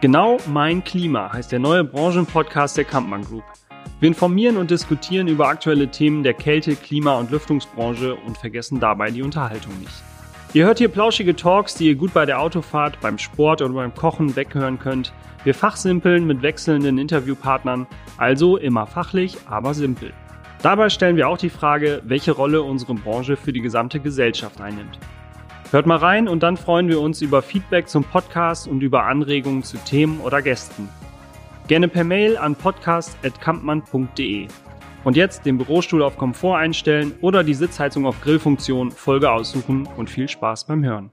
Genau mein Klima heißt der neue Branchenpodcast der Kampmann Group. Wir informieren und diskutieren über aktuelle Themen der Kälte-, Klima- und Lüftungsbranche und vergessen dabei die Unterhaltung nicht. Ihr hört hier plauschige Talks, die ihr gut bei der Autofahrt, beim Sport oder beim Kochen weghören könnt. Wir fachsimpeln mit wechselnden Interviewpartnern, also immer fachlich, aber simpel. Dabei stellen wir auch die Frage, welche Rolle unsere Branche für die gesamte Gesellschaft einnimmt. Hört mal rein und dann freuen wir uns über Feedback zum Podcast und über Anregungen zu Themen oder Gästen. Gerne per Mail an podcast.kampmann.de. Und jetzt den Bürostuhl auf Komfort einstellen oder die Sitzheizung auf Grillfunktion, Folge aussuchen und viel Spaß beim Hören.